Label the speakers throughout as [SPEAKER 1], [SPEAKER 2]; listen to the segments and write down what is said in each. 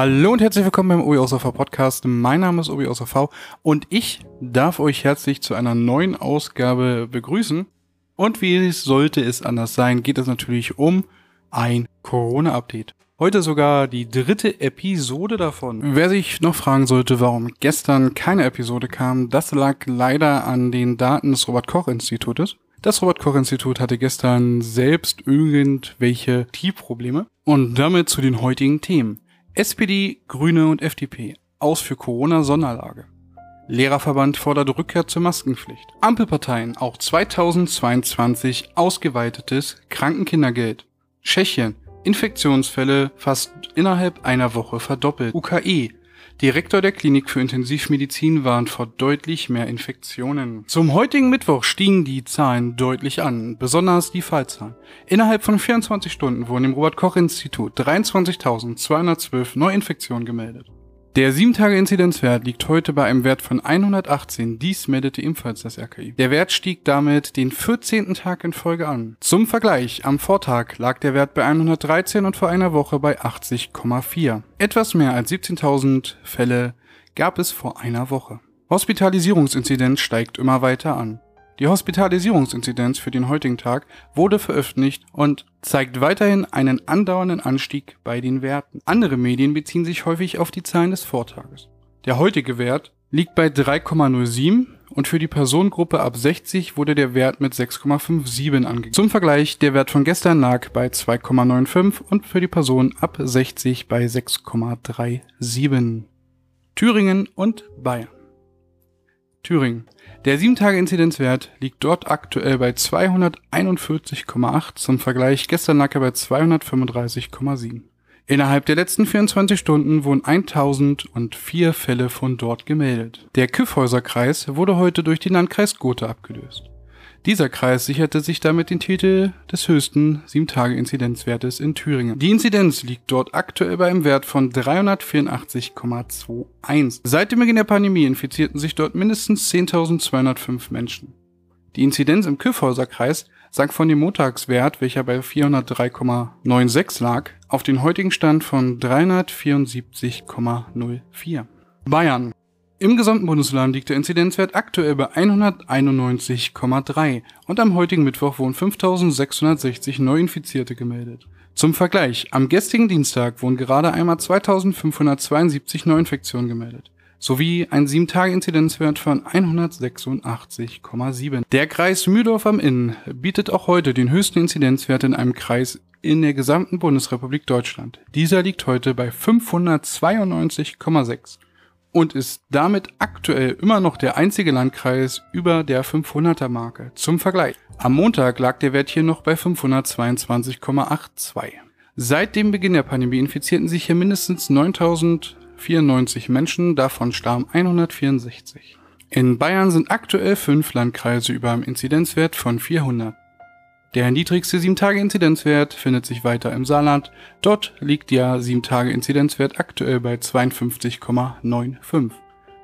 [SPEAKER 1] Hallo und herzlich willkommen beim Obi OSV Podcast. Mein Name ist Obi OSV und ich darf euch herzlich zu einer neuen Ausgabe begrüßen. Und wie sollte es anders sein, geht es natürlich um ein Corona-Update. Heute sogar die dritte Episode davon. Wer sich noch fragen sollte, warum gestern keine Episode kam, das lag leider an den Daten des Robert Koch Institutes. Das Robert Koch Institut hatte gestern selbst irgendwelche T-Probleme. Und damit zu den heutigen Themen. SPD, Grüne und FDP. Aus für Corona-Sonderlage. Lehrerverband fordert Rückkehr zur Maskenpflicht. Ampelparteien auch 2022 ausgeweitetes Krankenkindergeld. Tschechien. Infektionsfälle fast innerhalb einer Woche verdoppelt. UKE. Direktor der Klinik für Intensivmedizin warnt vor deutlich mehr Infektionen. Zum heutigen Mittwoch stiegen die Zahlen deutlich an, besonders die Fallzahlen. Innerhalb von 24 Stunden wurden im Robert Koch Institut 23.212 Neuinfektionen gemeldet. Der 7-Tage-Inzidenzwert liegt heute bei einem Wert von 118. Dies meldete ebenfalls das RKI. Der Wert stieg damit den 14. Tag in Folge an. Zum Vergleich, am Vortag lag der Wert bei 113 und vor einer Woche bei 80,4. Etwas mehr als 17.000 Fälle gab es vor einer Woche. Hospitalisierungsinzidenz steigt immer weiter an. Die Hospitalisierungsinzidenz für den heutigen Tag wurde veröffentlicht und zeigt weiterhin einen andauernden Anstieg bei den Werten. Andere Medien beziehen sich häufig auf die Zahlen des Vortages. Der heutige Wert liegt bei 3,07 und für die Personengruppe ab 60 wurde der Wert mit 6,57 angegeben. Zum Vergleich, der Wert von gestern lag bei 2,95 und für die Person ab 60 bei 6,37. Thüringen und Bayern. Thüringen. Der 7-Tage-Inzidenzwert liegt dort aktuell bei 241,8. Zum Vergleich, gestern lag er bei 235,7. Innerhalb der letzten 24 Stunden wurden 1004 Fälle von dort gemeldet. Der Kyffhäuser-Kreis wurde heute durch den Landkreis Gotha abgelöst. Dieser Kreis sicherte sich damit den Titel des höchsten 7-Tage-Inzidenzwertes in Thüringen. Die Inzidenz liegt dort aktuell bei einem Wert von 384,21. Seit dem Beginn der Pandemie infizierten sich dort mindestens 10.205 Menschen. Die Inzidenz im Kyffhäuser Kreis sank von dem Montagswert, welcher bei 403,96 lag, auf den heutigen Stand von 374,04. Bayern im gesamten Bundesland liegt der Inzidenzwert aktuell bei 191,3 und am heutigen Mittwoch wurden 5660 Neuinfizierte gemeldet. Zum Vergleich, am gestrigen Dienstag wurden gerade einmal 2572 Neuinfektionen gemeldet, sowie ein 7-Tage-Inzidenzwert von 186,7. Der Kreis Mühldorf am Inn bietet auch heute den höchsten Inzidenzwert in einem Kreis in der gesamten Bundesrepublik Deutschland. Dieser liegt heute bei 592,6 und ist damit aktuell immer noch der einzige Landkreis über der 500er Marke. Zum Vergleich. Am Montag lag der Wert hier noch bei 522,82. Seit dem Beginn der Pandemie infizierten sich hier mindestens 9094 Menschen, davon starben 164. In Bayern sind aktuell fünf Landkreise über einem Inzidenzwert von 400. Der niedrigste 7-Tage-Inzidenzwert findet sich weiter im Saarland. Dort liegt der 7-Tage-Inzidenzwert aktuell bei 52,95.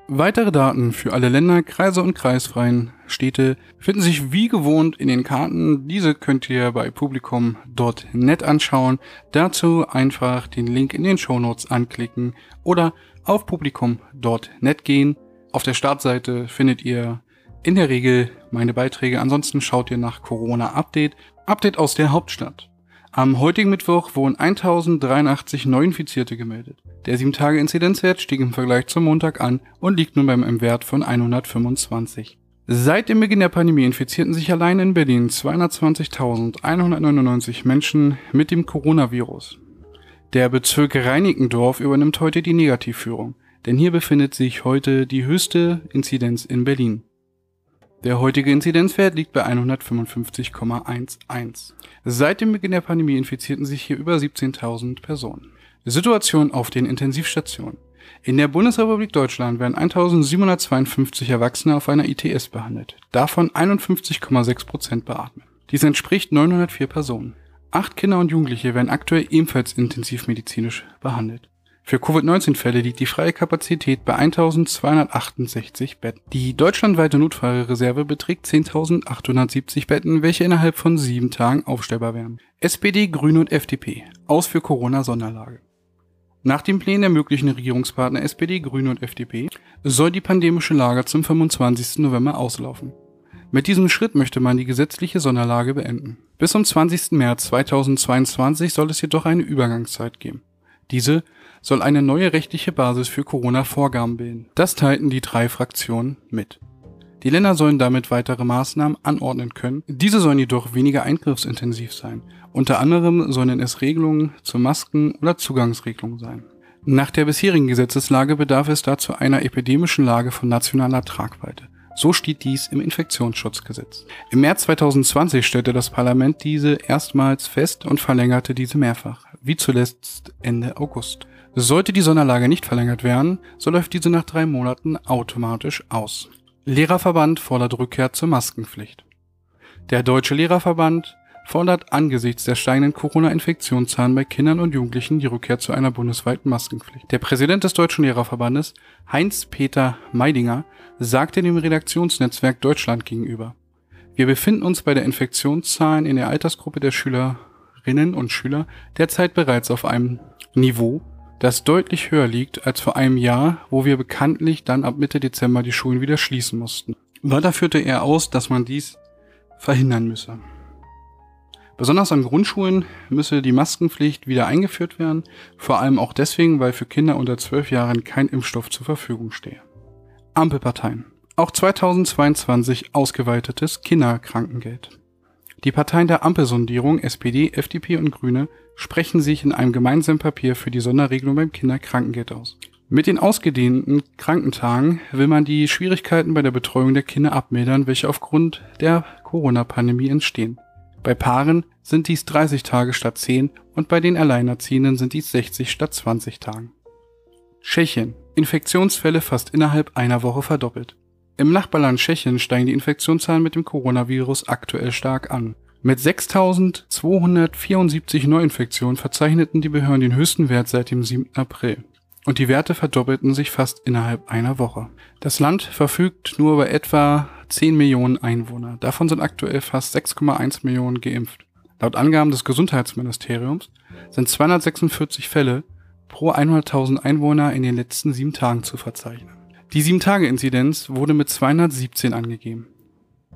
[SPEAKER 1] Weitere Daten für alle Länder, Kreise und kreisfreien Städte finden sich wie gewohnt in den Karten. Diese könnt ihr bei publikum.net anschauen. Dazu einfach den Link in den Shownotes anklicken oder auf publikum.net gehen. Auf der Startseite findet ihr in der Regel meine Beiträge. Ansonsten schaut ihr nach Corona Update. Update aus der Hauptstadt. Am heutigen Mittwoch wurden 1083 Neuinfizierte gemeldet. Der 7-Tage-Inzidenzwert stieg im Vergleich zum Montag an und liegt nun beim Wert von 125. Seit dem Beginn der Pandemie infizierten sich allein in Berlin 220.199 Menschen mit dem Coronavirus. Der Bezirk Reinickendorf übernimmt heute die Negativführung, denn hier befindet sich heute die höchste Inzidenz in Berlin. Der heutige Inzidenzwert liegt bei 155,11. Seit dem Beginn der Pandemie infizierten sich hier über 17.000 Personen. Situation auf den Intensivstationen. In der Bundesrepublik Deutschland werden 1752 Erwachsene auf einer ITS behandelt, davon 51,6 Prozent beatmen. Dies entspricht 904 Personen. Acht Kinder und Jugendliche werden aktuell ebenfalls intensivmedizinisch behandelt. Für Covid-19-Fälle liegt die freie Kapazität bei 1268 Betten. Die deutschlandweite Notfallreserve beträgt 10.870 Betten, welche innerhalb von sieben Tagen aufstellbar wären. SPD, Grüne und FDP. Aus für Corona-Sonderlage. Nach den Plänen der möglichen Regierungspartner SPD, Grüne und FDP soll die pandemische Lage zum 25. November auslaufen. Mit diesem Schritt möchte man die gesetzliche Sonderlage beenden. Bis zum 20. März 2022 soll es jedoch eine Übergangszeit geben. Diese soll eine neue rechtliche Basis für Corona-Vorgaben bilden. Das teilten die drei Fraktionen mit. Die Länder sollen damit weitere Maßnahmen anordnen können. Diese sollen jedoch weniger eingriffsintensiv sein. Unter anderem sollen es Regelungen zu Masken oder Zugangsregelungen sein. Nach der bisherigen Gesetzeslage bedarf es dazu einer epidemischen Lage von nationaler Tragweite. So steht dies im Infektionsschutzgesetz. Im März 2020 stellte das Parlament diese erstmals fest und verlängerte diese mehrfach, wie zuletzt Ende August. Sollte die Sonderlage nicht verlängert werden, so läuft diese nach drei Monaten automatisch aus. Lehrerverband fordert Rückkehr zur Maskenpflicht. Der Deutsche Lehrerverband fordert angesichts der steigenden Corona-Infektionszahlen bei Kindern und Jugendlichen die Rückkehr zu einer bundesweiten Maskenpflicht. Der Präsident des Deutschen Lehrerverbandes, Heinz-Peter Meidinger, sagte dem Redaktionsnetzwerk Deutschland gegenüber, wir befinden uns bei der Infektionszahlen in der Altersgruppe der Schülerinnen und Schüler derzeit bereits auf einem Niveau, das deutlich höher liegt als vor einem Jahr, wo wir bekanntlich dann ab Mitte Dezember die Schulen wieder schließen mussten. Weiter führte er aus, dass man dies verhindern müsse. Besonders an Grundschulen müsse die Maskenpflicht wieder eingeführt werden, vor allem auch deswegen, weil für Kinder unter 12 Jahren kein Impfstoff zur Verfügung stehe. Ampelparteien. Auch 2022 ausgeweitetes Kinderkrankengeld. Die Parteien der Ampelsondierung SPD, FDP und Grüne sprechen sich in einem gemeinsamen Papier für die Sonderregelung beim Kinderkrankengeld aus. Mit den ausgedehnten Krankentagen will man die Schwierigkeiten bei der Betreuung der Kinder abmildern, welche aufgrund der Corona-Pandemie entstehen. Bei Paaren sind dies 30 Tage statt 10 und bei den Alleinerziehenden sind dies 60 statt 20 Tagen. Tschechien. Infektionsfälle fast innerhalb einer Woche verdoppelt. Im Nachbarland Tschechien steigen die Infektionszahlen mit dem Coronavirus aktuell stark an. Mit 6.274 Neuinfektionen verzeichneten die Behörden den höchsten Wert seit dem 7. April. Und die Werte verdoppelten sich fast innerhalb einer Woche. Das Land verfügt nur über etwa 10 Millionen Einwohner. Davon sind aktuell fast 6,1 Millionen geimpft. Laut Angaben des Gesundheitsministeriums sind 246 Fälle pro 100.000 Einwohner in den letzten sieben Tagen zu verzeichnen. Die 7-Tage-Inzidenz wurde mit 217 angegeben.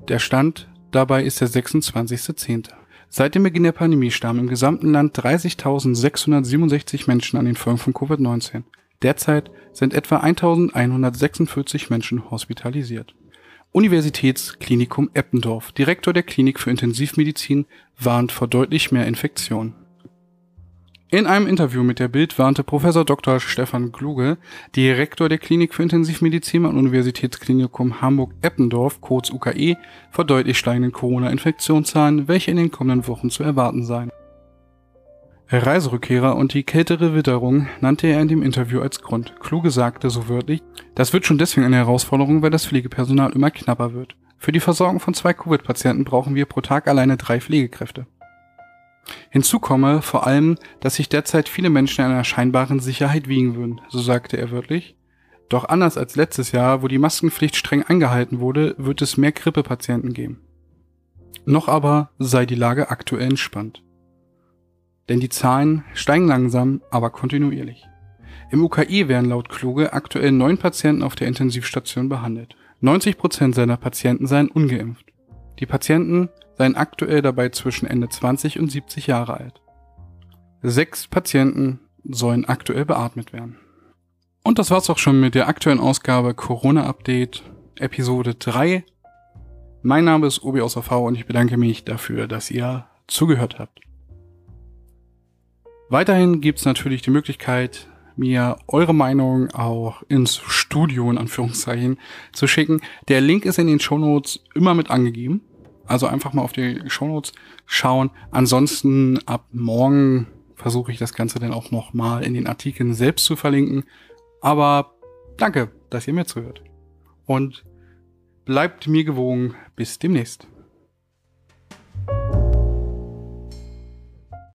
[SPEAKER 1] Der Stand dabei ist der 26.10. Seit dem Beginn der Pandemie starben im gesamten Land 30.667 Menschen an den Folgen von Covid-19. Derzeit sind etwa 1.146 Menschen hospitalisiert. Universitätsklinikum Eppendorf, Direktor der Klinik für Intensivmedizin, warnt vor deutlich mehr Infektionen. In einem Interview mit der Bild warnte Professor Dr. Stefan Kluge, Direktor der Klinik für Intensivmedizin am Universitätsklinikum Hamburg-Eppendorf, kurz UKE, vor deutlich steigenden Corona-Infektionszahlen, welche in den kommenden Wochen zu erwarten seien. Reiserückkehrer und die kältere Witterung nannte er in dem Interview als Grund. Kluge sagte so wörtlich, das wird schon deswegen eine Herausforderung, weil das Pflegepersonal immer knapper wird. Für die Versorgung von zwei Covid-Patienten brauchen wir pro Tag alleine drei Pflegekräfte. Hinzu komme vor allem, dass sich derzeit viele Menschen in einer scheinbaren Sicherheit wiegen würden, so sagte er wörtlich. Doch anders als letztes Jahr, wo die Maskenpflicht streng eingehalten wurde, wird es mehr Grippepatienten geben. Noch aber sei die Lage aktuell entspannt. Denn die Zahlen steigen langsam, aber kontinuierlich. Im UKI werden laut Kluge aktuell neun Patienten auf der Intensivstation behandelt. 90 Prozent seiner Patienten seien ungeimpft. Die Patienten seien aktuell dabei zwischen Ende 20 und 70 Jahre alt. Sechs Patienten sollen aktuell beatmet werden. Und das war's auch schon mit der aktuellen Ausgabe Corona Update Episode 3. Mein Name ist Obi aus V und ich bedanke mich dafür, dass ihr zugehört habt. Weiterhin gibt's natürlich die Möglichkeit, mir eure Meinung auch ins Studio in Anführungszeichen zu schicken. Der Link ist in den Shownotes immer mit angegeben. Also einfach mal auf die Shownotes schauen. Ansonsten ab morgen versuche ich das Ganze dann auch nochmal in den Artikeln selbst zu verlinken. Aber danke, dass ihr mir zuhört. Und bleibt mir gewogen. Bis demnächst.